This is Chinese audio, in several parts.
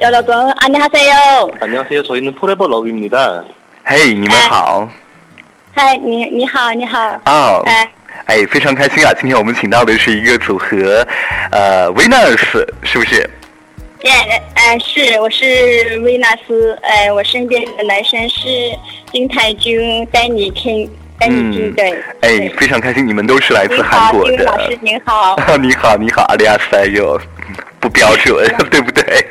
여러분 안녕하세요. 안녕하세요. 저희는 포레버 러브입니다. 嘿，你们好嗨，你你好，你好。哦，哎，哎，非常开心啊！今天我们请到的是一个组合，呃，Venus，是不是？耶，哎，是，我是维纳斯，哎，我身边的男生是金泰君、丹尼听、丹尼听，对。哎对，非常开心，你们都是来自您好，韩国的。金老师您好，你好，你好，阿里亚塞哟， 不标准，对不对？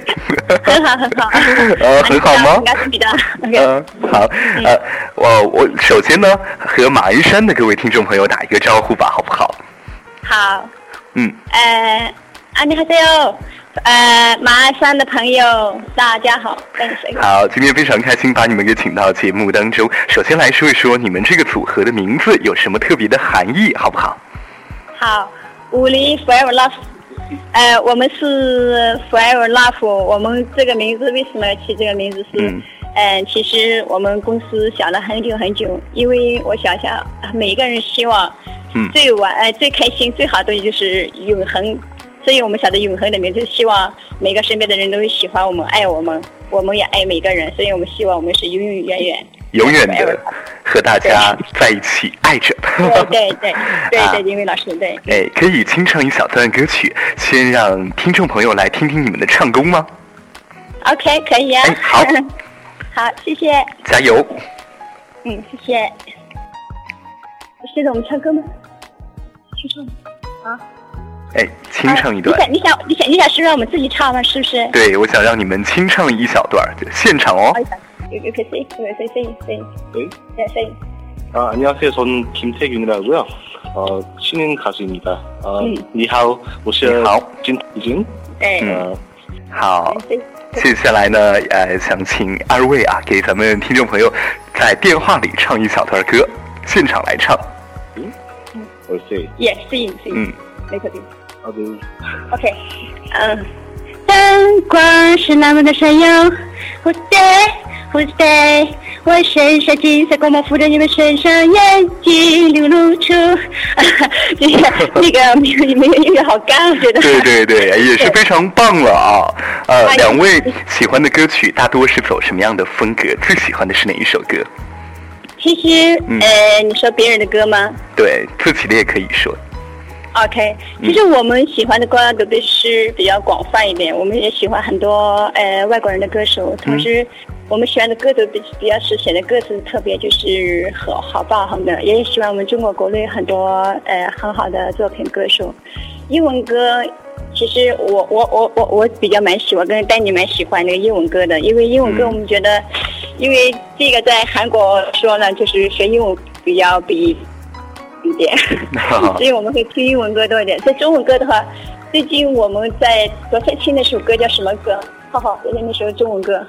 很好很好。呃，很好吗应？该是比较。嗯，好，呃，我我首先呢，和马鞍山的各位听众朋友打一个招呼吧，好不好？好，嗯，呃，안녕하세요，呃，马鞍山的朋友，大家好，跟谁？好，今天非常开心把你们给请到节目当中。首先来说一说你们这个组合的名字有什么特别的含义，好不好？好，武林 Forever Love， 呃，我们是 Forever Love，我们这个名字为什么要起这个名字是？嗯嗯，其实我们公司想了很久很久，因为我想想，每个人希望嗯最完、呃最开心、最好的东西就是永恒，所以我们想的永恒的名字，希望每个身边的人都喜欢我们、爱我们，我们也爱每个人，所以我们希望我们是永永远远。永远的和大家在一起爱着。对对对对啊对，因为老师对。哎，可以清唱一小段歌曲，先让听众朋友来听听你们的唱功吗？OK，可以啊。哎好好，谢谢。加油！嗯，谢谢。现在我们唱歌吗？去唱。啊。哎，清唱一段啊。你想，你想，你想，你想是让我们自己唱吗？是不是？对，我想让你们清唱一小段，现场哦好。You you can say, you can say, say, say, 네. yeah, say. 아, 안녕하세요. 저는 김태균이라고요. 어, 신인 가수입니다. 어, 음. 니하오, 我是 니하오. 진진. 对。嗯 어, 好， say. 接下来呢，呃，想请二位啊，给咱们听众朋友在电话里唱一小段歌，现场来唱。 我是 Yeah, sing, sing. 嗯，那个对。 아, 네. OK，嗯，灯光是那么的闪耀，Who's there？我身上金色光芒附着你们身上，眼睛流露出，这个那个没有没有音乐好干，我觉得。对对对，也是非常棒了啊！呃，哎两位喜欢的歌曲大多是走什么样的风格？最喜欢的是哪一首歌？其实，嗯呃，你说别人的歌吗对自己的也可以说。？OK，其实我们喜欢的歌都都是比较广泛一点，我们也喜欢很多呃外国人的歌手，同时我们喜欢的歌都比比较是写的歌词特别就是好好爆红的，也喜欢我们中国国内很多呃很好的作品歌手。英文歌，其实我我我我我比较蛮喜欢，跟丹尼蛮喜欢那个英文歌的，因为英文歌嗯我们觉得，因为这个在韩国说呢，就是学英文比较比一点，所以我们会听英文歌多一点。在中文歌的话，最近我们在昨天听那首歌叫什么歌？浩浩，昨天那首中文歌，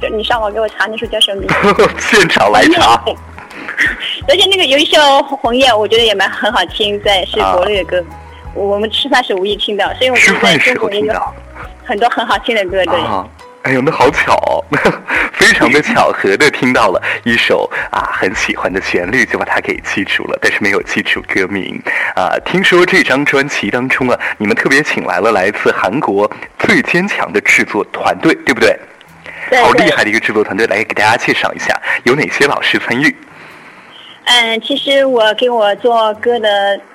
就你上网给我查那首叫什么名字？现场来查。对而且那个有一首《红叶》，我觉得也蛮很好听，在是国内的歌。我们吃饭时无意听到，所以我们在中国也有很多很好听的歌，对。啊，哎呦，那好巧、哦，非常的巧合的听到了一首啊很喜欢的旋律，就把它给记住了，但是没有记住歌名啊。听说这张专辑当中啊，你们特别请来了来自韩国最坚强的制作团队，对不对？对对好厉害的一个制作团队，来给大家介绍一下有哪些老师参与。嗯，其实我给我做歌的，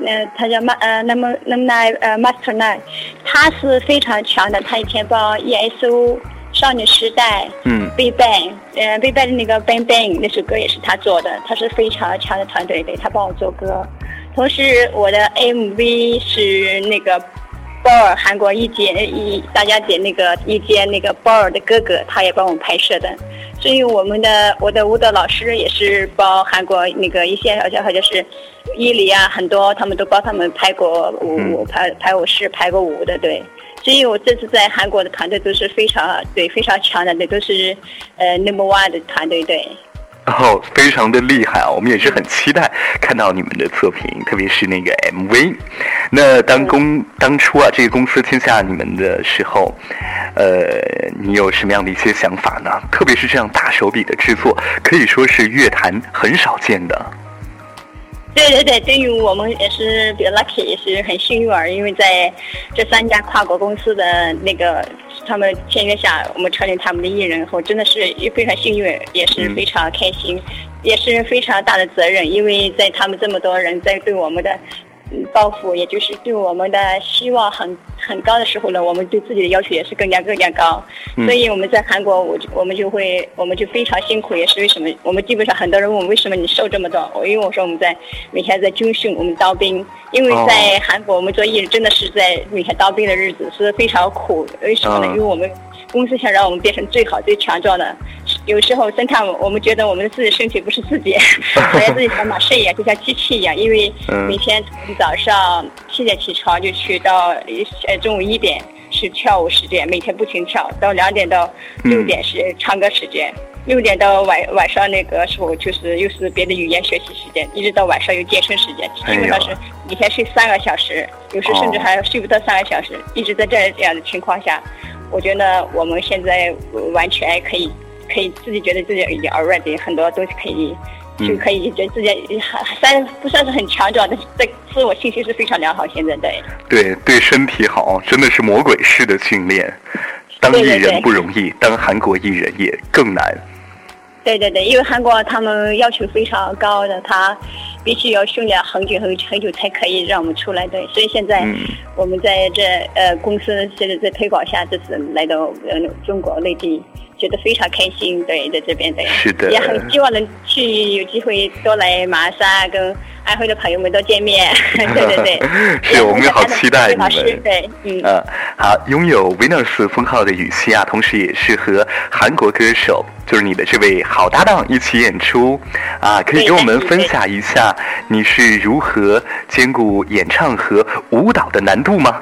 呃，他叫 Ma 呃 Nam Nam Nai 呃 Master Nai，他是非常强的，他以前帮 ESO 少女时代，嗯，Big Bang，呃，Big Bang 的那个 Bang Bang 那首歌也是他做的，他是非常强的团队，对他帮我做歌。同时，我的 MV 是那个鲍尔韩国一姐一大家姐那个一姐那个鲍尔的哥哥，他也帮我拍摄的。所以我们的我的舞蹈老师也是帮韩国那个一些好像好像是伊犁啊，很多他们都帮他们拍过舞舞拍拍舞室拍过舞的，对。所以我这次在韩国的团队都是非常对非常强的，那，都是呃 number one 的团队，对。哦，非常的厉害啊！我们也是很期待看到你们的作品，特别是那个 MV。那当公当初啊，这个公司签下你们的时候，呃，你有什么样的一些想法呢？特别是这样大手笔的制作，可以说是乐坛很少见的。对对对，对于我们也是比较 lucky，也是很幸运儿，因为在这三家跨国公司的那个他们签约下，我们成为他们的艺人后，真的是非常幸运，也是非常开心，也是非常大的责任，因为在他们这么多人在对我们的。抱负，也就是对我们的希望很很高的时候呢，我们对自己的要求也是更加更加高。所以我们在韩国，我就我们就会，我们就非常辛苦，也是为什么？我们基本上很多人问我为什么你瘦这么多？我因为我说我们在每天在军训，我们当兵。因为在韩国，我们做艺人真的是在每天当兵的日子是非常苦。为什么呢？因为我们公司想让我们变成最好最强壮的。有时候，侦探，我们觉得我们的自己身体不是自己，好像自己像马睡一样，就像机器一样。因为每天从早上七点起床就去到呃中午一点是跳舞时间，每天不停跳，到两点到六点是唱歌时间，六点到晚晚上那个时候就是又是别的语言学习时间，一直到晚上有健身时间，基本上是每天睡三个小时，有时甚至还睡不到三个小时，一直在这样的情况下，我觉得我们现在完全可以。可以自己觉得自己已经 already 很多东西可以，就可以觉得自己还算不算是很强壮，但是对自我信心是非常良好。现在对对对身体好，真的是魔鬼式的训练。当艺人不容易，当韩国艺人也更难。对对对，因为韩国他们要求非常高的，他必须要训练很久很很久才可以让我们出来。对，所以现在我们在这呃公司现在在推广下，这次来到呃中国内地。觉得非常开心，对，在这边对，是的，也很希望能去有机会多来马鞍山，跟安徽的朋友们多见面，对 对对，是我们也好期待你们，对，嗯，好，拥有 Venus 封号的雨熙啊，同时也是和韩国歌手，就是你的这位好搭档一起演出，啊，可以给我们分享一下你是如何兼顾演唱和舞蹈的难度吗？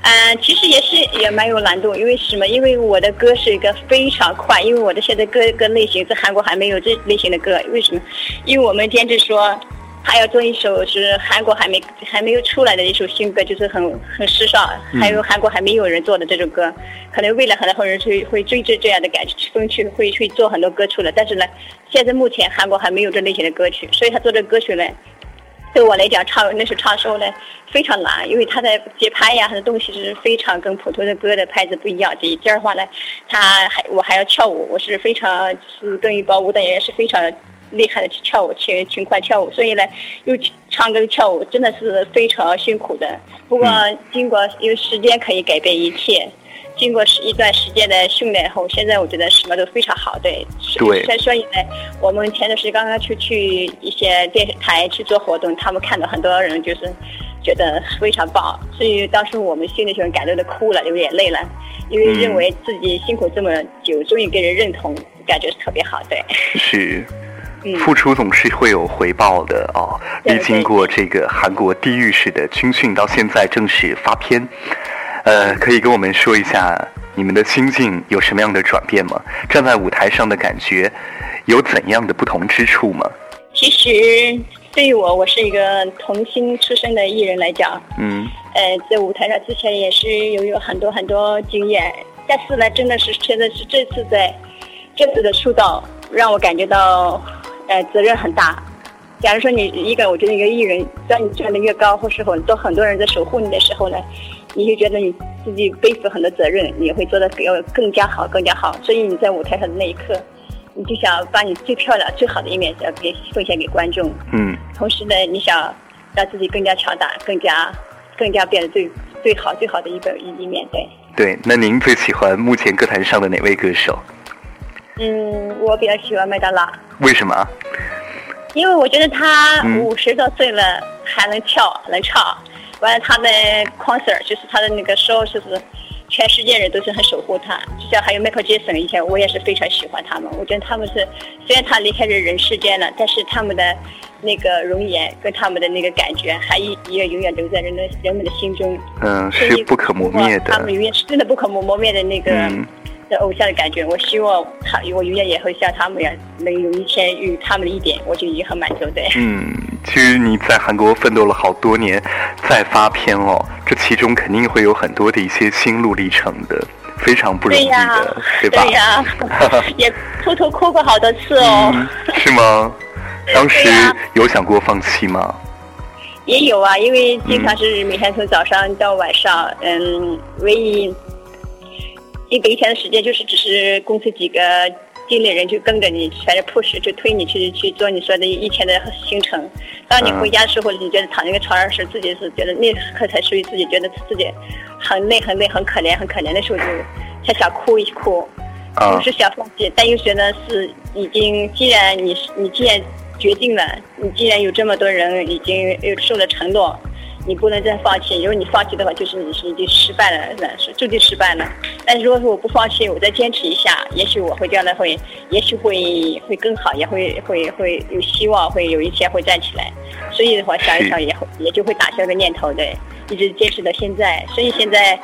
嗯，其实也是也蛮有难度，因为什么？因为我的歌是一个非常快，因为我的现在歌歌类型在韩国还没有这类型的歌。为什么？因为我们坚持说，还要做一首是韩国还没还没有出来的一首新歌，就是很很时尚，还有韩国还没有人做的这首歌。可能未来很多人会会追着这样的感觉风去会去做很多歌出来，但是呢，现在目前韩国还没有这类型的歌曲，所以他做这歌曲呢。对我来讲，唱那首唱的时候呢，非常难，因为它的节拍呀，很多东西是非常跟普通的歌的拍子不一样。第第二话呢，他还我还要跳舞，我是非常是跟一帮舞蹈演员是非常厉害的去跳舞，勤勤快跳舞，所以呢，又唱歌跳舞真的是非常辛苦的。不过经过因为时间可以改变一切。经过一段时间的训练后，现在我觉得什么都非常好。对，对。所以呢，我们前段时间刚刚出去一些电视台去做活动，他们看到很多人就是觉得非常棒。所以当时我们心里就感动的哭了，流眼泪了，因为认为自己辛苦这么久，终于给人认同，感觉是特别好。对，是，付出总是会有回报的哦。历经过这个韩国地狱式的军训，到现在正式发片。呃，可以跟我们说一下你们的心境有什么样的转变吗？站在舞台上的感觉有怎样的不同之处吗？其实对于我，我是一个童星出身的艺人来讲，嗯，呃，在舞台上之前也是有有很多很多经验，但是呢，真的是现在是这次在这次的出道，让我感觉到呃责任很大。假如说你一个，我觉得一个艺人，当你站得越高，或是很多很多人在守护你的时候呢？你就觉得你自己背负很多责任，你会做的更更加好，更加好。所以你在舞台上的那一刻，你就想把你最漂亮、最好的一面要给奉献给观众。嗯。同时呢，你想让自己更加强大，更加更加变得最最好、最好的一个一一面对。对，那您最喜欢目前歌坛上的哪位歌手？嗯，我比较喜欢麦当娜。为什么？因为我觉得他五十多岁了还能跳能唱。完了，他的 concert 就是他的那个 show，就是全世界人都是很守护他。就像还有 Michael Jackson，以前我也是非常喜欢他们。我觉得他们是虽然他离开这人世间了，但是他们的那个容颜跟他们的那个感觉，还一也永远留在人的人们的心中。嗯，是不可磨灭的。他们永远是真的不可磨磨灭的那个。的偶像的感觉，我希望他，我永远也会像他们一样，能有一天与他们的一点，我就已经很满足的。嗯，其实你在韩国奋斗了好多年，再发片哦，这其中肯定会有很多的一些心路历程的，非常不容易的，对吧？对呀，也偷偷哭过好多次哦。是吗？当时有想过放弃吗？也有啊，因为经常是每天从早上到晚上，嗯，唯一一个一天的时间就是只是公司几个经理人就跟着你，全是 push 就推你去去做你说的一天的行程。当你回家的时候，你觉得躺那个床上时，自己是觉得那刻才属于自己，觉得自己很累很累很可怜很可怜的时候，就才想哭一哭。啊不是想放弃，但又觉得是已经，既然你你既然决定了，你既然有这么多人已经又受了承诺，你不能再放弃。如果你放弃的话，就是你是已经失败了，是注定失败了。但如果说我不放弃，我再坚持一下，也许我会将来会，也许会会更好，也会会会有希望，会有一天会站起来。所以的话，想一想也会也就会打消个念头，对，一直坚持到现在。所以现在。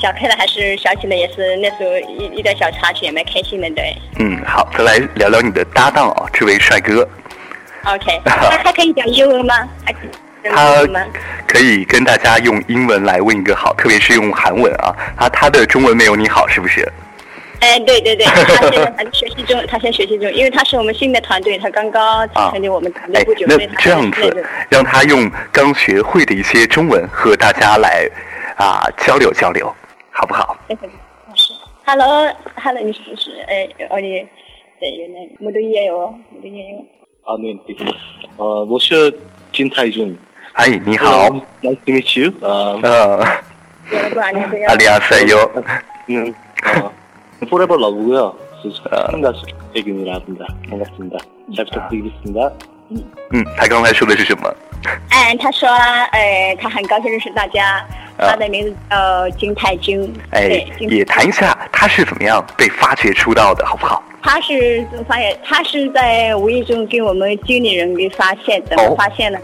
想开了，还是想起来也是那时候一一点小插曲，也蛮开心的，对。嗯，好，再来聊聊你的搭档啊，这位帅哥，OK，他还可以讲英文吗？还可以讲他可以跟大家用英文来问一个好，特别是用韩文啊。他他的中文没有你好，是不是？哎，对对对，他现在还在学习中，他先学习中，因为他是我们新的团队，他刚刚成立我们团队不久，啊、那这样子，让他用刚学会的一些中文和大家来啊交流交流，好不好？老师，Hello Hello，你是不是？哎，哦你，对，原来没得也有，没得也有。啊，对对对，呃，我是金泰俊。준. 哎，你好， Nice to meet you. 아, 呃， 여러분 안녕하세요. 안녕하세요 는 어, Forever Love고요. 아. 큰 가수 백윤이라 합니다. 반갑습니다. 잘 부탁드리겠습니다. 嗯，他刚才说的是什么？哎，他说，哎，他很高兴认识大家，他的名字叫金泰君。哎对，金，也谈一下他是怎么样被发掘出道的，好不好？他是怎么发现？他是在无意中给我们经理人给发现的，哦发现了。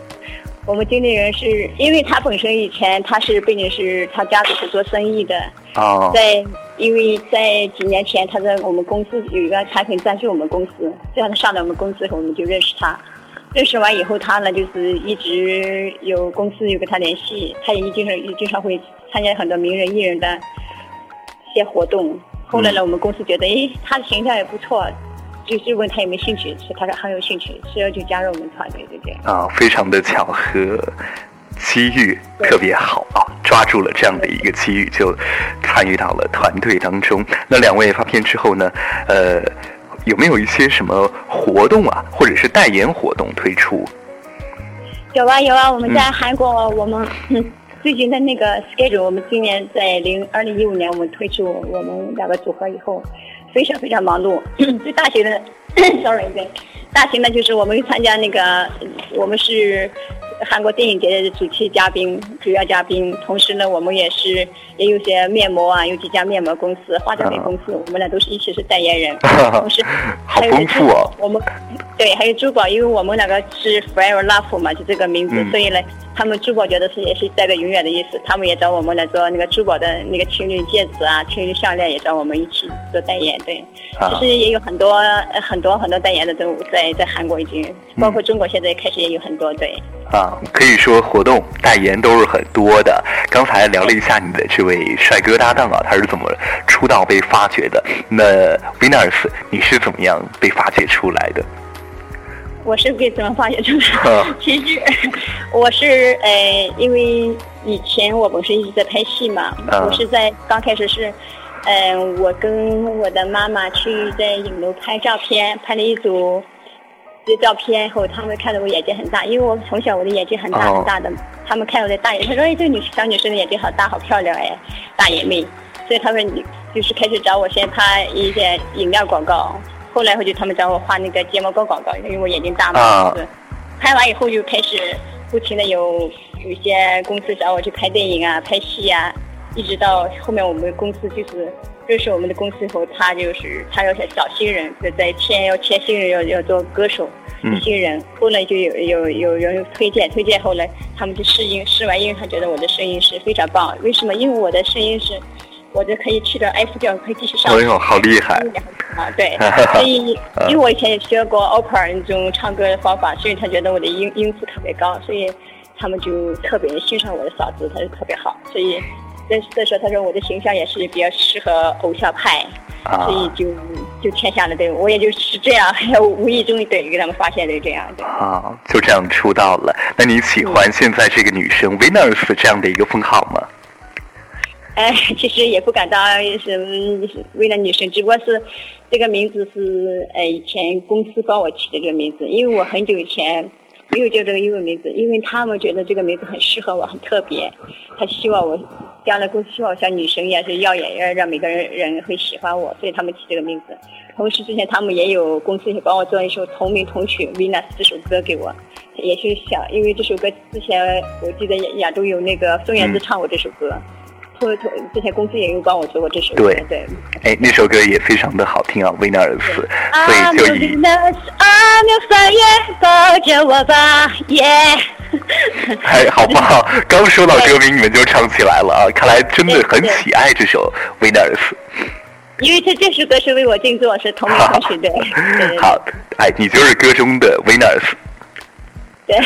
我们经理人是因为他本身以前他是背景是他家里是做生意的，哦，在因为在几年前他在我们公司有一个产品赞助我们公司，这样他上了我们公司后我们就认识他。认识完以后，他呢就是一直有公司有跟他联系，他也经常也经常会参加很多名人艺人的一些活动。后来呢，我们公司觉得，哎，他的形象也不错，就是问他有没有兴趣，是他说很有兴趣，所以就加入我们团队，就这样。啊，非常的巧合，机遇特别好啊，抓住了这样的一个机遇，就参与到了团队当中。那两位发片之后呢，呃，有没有一些什么活动啊，或者是代言活动推出？有啊有啊，我们在韩国，我们、嗯最近的那个 schedule，我们今年在零二零一五年我们推出我们两个组合以后，非常非常忙碌。对大型的，sorry，对，大型的就是我们参加那个，我们是韩国电影节的主题嘉宾、主要嘉宾，同时呢，我们也是也有些面膜啊，有几家面膜公司、化妆品公司，我们俩都是一起是代言人，同时好还有丰富哦我们对，还有珠宝，因为我们两个是 Forever Love 嘛，就这个名字，嗯所以呢，他们珠宝觉得是也是代表永远的意思，他们也找我们来做那个珠宝的那个情侣戒指啊、情侣项链，也找我们一起做代言。对，啊其实也有很多呃很多很多代言的都在在韩国已经，包括中国现在开始也有很多对。啊，可以说活动代言都是很多的。刚才聊了一下你的这位帅哥搭档啊，他是怎么出道被发掘的？那 Venus，你是怎么样被发掘出来的？我是被怎么发掘出来啊？其实我是呃，因为以前我不是一直在拍戏嘛，啊我是在刚开始是，嗯、我跟我的妈妈去在影楼拍照片，拍了一组这照片后，他们看到我眼睛很大，因为我从小我的眼睛很大哦。很大的，他们看我的大眼，他说哎，这个女小女生的眼睛好大好漂亮哎，大眼妹，所以他们就是开始找我先拍一些饮料广告，后来后就他们找我画那个睫毛膏广告，因为我眼睛大嘛，啊是拍完以后就开始不停的有有一些公司找我去拍电影啊、拍戏啊，一直到后面我们公司就是认识我们的公司以后，他就是他要找新人，就在签要签新人要要做歌手。嗯新人，后来就有有有人推荐，推荐后来他们就试音，试完音他觉得我的声音是非常棒，为什么？因为我的声音是，我就可以去到 F 调，可以继续上哎呦，好厉害！啊，对，所以因为我以前也学过 opera 那种唱歌的方法，所以他觉得我的音音符特别高，所以他们就特别欣赏我的嗓子，他就特别好，所以再再说他说我的形象也是比较适合偶像派，啊所以就就签下了，对我也就是这样，无意中对给他们发现的这样对。啊，就这样出道了。那你喜欢现在这个女生 Venus 这样的一个封号吗？哎，其实也不敢当什么为了女生，只不过是这个名字是呃以前公司帮我起的这个名字，因为我很久以前没有叫这个英文名字，因为他们觉得这个名字很适合我，很特别，他希望我将来公司希望像女神一样是耀眼，让每个人人会喜欢我，所以他们起这个名字。同时之前他们也有公司也帮我做一首同名同曲《Venus》这首歌给我，也是想因为这首歌之前我记得亚洲有那个孙燕姿唱过这首歌。托，之前公司也有帮我做过这首歌，对，哎，那首歌也非常的好听啊，Venus，所以就以。抱着我吧，耶！哎，好不好？刚说到歌名，你们就唱起来了啊！看来真的很喜爱这首 Venus。因为这这首歌是为我定做，是同名同曲对。好，哎，你就是歌中的 Venus。对。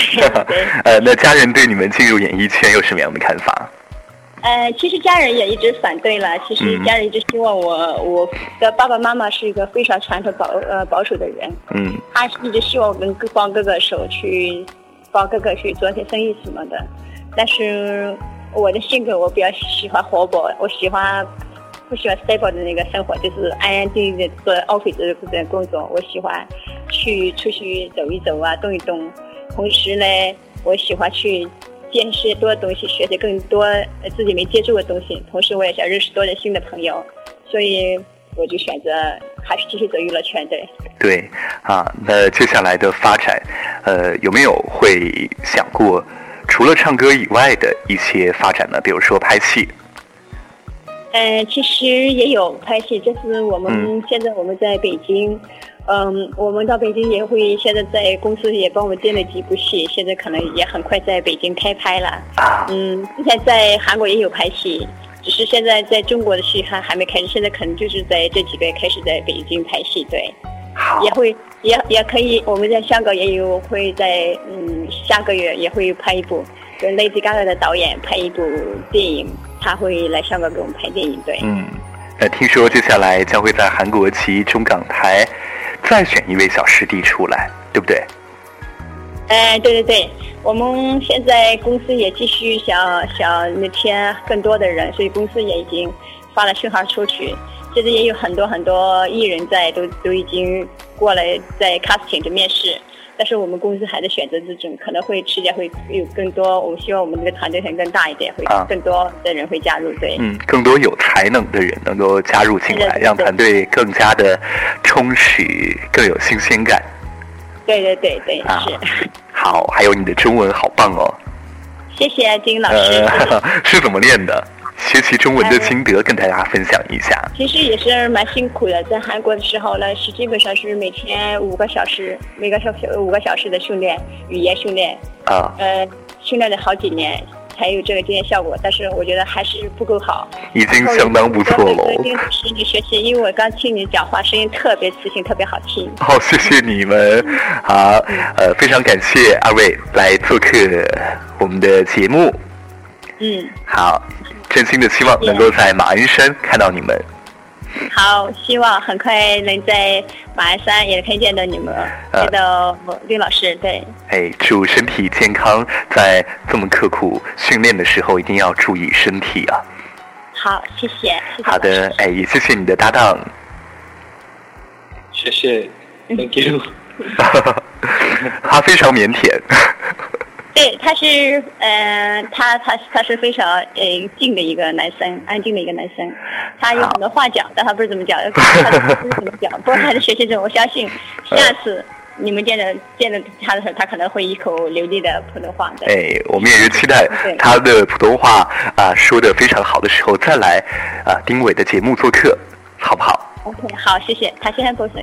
呃，那家人对你们进入演艺圈有什么样的看法？呃，其实家人也一直反对了。其实家人一直希望我，我的爸爸妈妈是一个非常传统保呃保守的人。嗯。他一直希望我跟帮哥哥手去，帮哥哥去做些生意什么的。但是我的性格我比较喜欢活泼，我喜欢不喜欢 stable 的那个生活，就是安安静静的做 office 的工作。我喜欢去出去走一走啊，动一动。同时呢，我喜欢去。见识多的东西，学习更多自己没接触过的东西，同时我也想认识多的新的朋友，所以我就选择还是继续走娱乐圈。对，对，啊，那接下来的发展，呃，有没有会想过除了唱歌以外的一些发展呢？比如说拍戏。嗯，其实也有拍戏，这是我们现在我们在北京。嗯，我们到北京也会，现在在公司也帮我们接了几部戏，现在可能也很快在北京开拍了。啊，嗯，之前在韩国也有拍戏，只是现在在中国的戏还还没开始，现在可能就是在这几个月开始在北京拍戏，对。也会也也可以，我们在香港也有会在嗯下个月也会拍一部，跟 Lady Gaga 的导演拍一部电影，他会来香港给我们拍电影，对。嗯，那听说接下来将会在韩国旗中港台。再选一位小师弟出来，对不对？哎，对对对，我们现在公司也继续想想那天更多的人，所以公司也已经发了信号出去。现在也有很多很多艺人在，都都已经过来在 casting 的面试。但是我们公司还在选择之中，可能会时间会有更多。我们希望我们这个团队能更大一点，会更多的人会加入。对，嗯，更多有才能的人能够加入进来，让团队更加的充实，更有新鲜感。对对对对，是。好，还有你的中文好棒哦！谢谢金老师。是怎么练的？学习中文的心得跟大家分享一下。其实也是蛮辛苦的，在韩国的时候呢，是基本上是每天五个小时，每个小时五个小时的训练，语言训练。啊。呃，训练了好几年才有这个经验效果，但是我觉得还是不够好。已经相当不错了。一定是你学习，因为我刚听你讲话，声音特别磁性，特别好听。好，谢谢你们。好，呃，非常感谢二位来做客我们的节目。嗯。好。真心的希望能够在马鞍山看到你们。好，希望很快能在马鞍山也可以见到你们，见到丁老师。对。哎，祝身体健康，在这么刻苦训练的时候，一定要注意身体啊。好，谢谢。好的，哎，也谢谢你的搭档。谢谢，Thank you。他非常腼腆。对，他是，呃，他他他是非常呃静的一个男生，安静的一个男生，他有很多话讲，但他不是怎么讲，他不知怎么讲。不过他的学习中，我相信 下次你们见着见着他的时候，他可能会一口流利的普通话。哎，我们也是期待他的普通话啊说的非常好的时候再来啊丁伟的节目做客，好不好？OK，好，谢谢。他先보세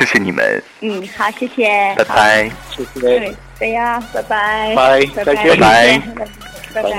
谢谢你们。嗯，好，谢谢。拜拜。谢谢。对，对呀，拜拜。拜拜，再见，拜拜，拜拜。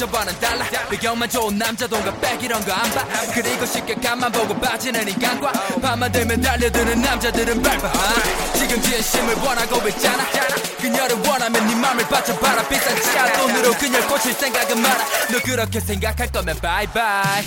여자와는 달라. 배경만 좋은 남자 동갑백 이런 거 안 봐. 그리고 쉽게 간만 보고 빠지는 인간과. 밤만 되면 달려드는 남자들은 밟아. 지금 진심을 원하고 있잖아. 그녀를 원하면 네 맘을 바쳐 봐라. 비싼 치아 돈으로 그녀를 꽂힐 생각은 많아. 너 그렇게 생각할 거면 바이바이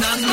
Not